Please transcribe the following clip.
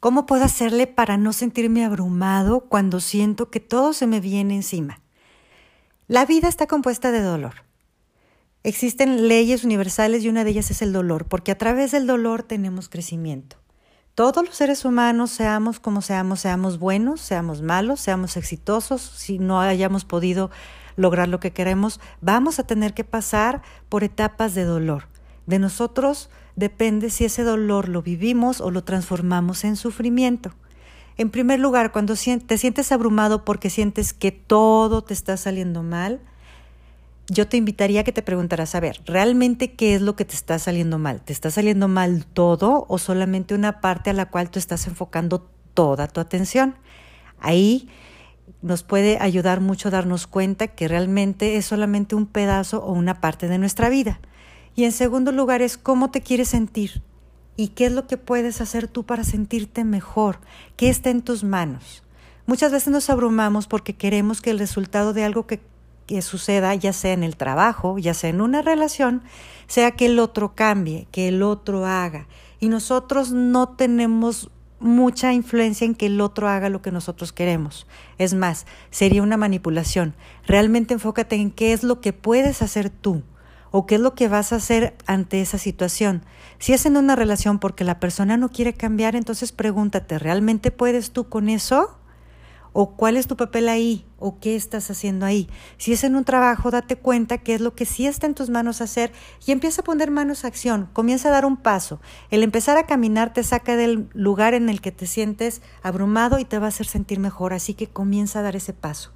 ¿Cómo puedo hacerle para no sentirme abrumado cuando siento que todo se me viene encima? La vida está compuesta de dolor. Existen leyes universales y una de ellas es el dolor, porque a través del dolor tenemos crecimiento todos los seres humanos, seamos como seamos, seamos buenos, seamos malos, seamos exitosos, si no hayamos podido lograr lo que queremos, vamos a tener que pasar por etapas de dolor. De nosotros depende si ese dolor lo vivimos o lo transformamos en sufrimiento. En primer lugar, cuando te sientes abrumado porque sientes que todo te está saliendo mal, yo te invitaría a que te preguntaras, a ver, ¿realmente qué es lo que te está saliendo mal? ¿Te está saliendo mal todo o solamente una parte a la cual tú estás enfocando toda tu atención? Ahí nos puede ayudar mucho darnos cuenta que realmente es solamente un pedazo o una parte de nuestra vida. Y en segundo lugar es cómo te quieres sentir y qué es lo que puedes hacer tú para sentirte mejor, qué está en tus manos. Muchas veces nos abrumamos porque queremos que el resultado de algo que que suceda, ya sea en el trabajo, ya sea en una relación, sea que el otro cambie, que el otro haga. Y nosotros no tenemos mucha influencia en que el otro haga lo que nosotros queremos. Es más, sería una manipulación. Realmente enfócate en qué es lo que puedes hacer tú o qué es lo que vas a hacer ante esa situación. Si es en una relación porque la persona no quiere cambiar, entonces pregúntate, ¿realmente puedes tú con eso? o cuál es tu papel ahí o qué estás haciendo ahí. Si es en un trabajo, date cuenta qué es lo que sí está en tus manos hacer y empieza a poner manos a acción, comienza a dar un paso. El empezar a caminar te saca del lugar en el que te sientes abrumado y te va a hacer sentir mejor, así que comienza a dar ese paso.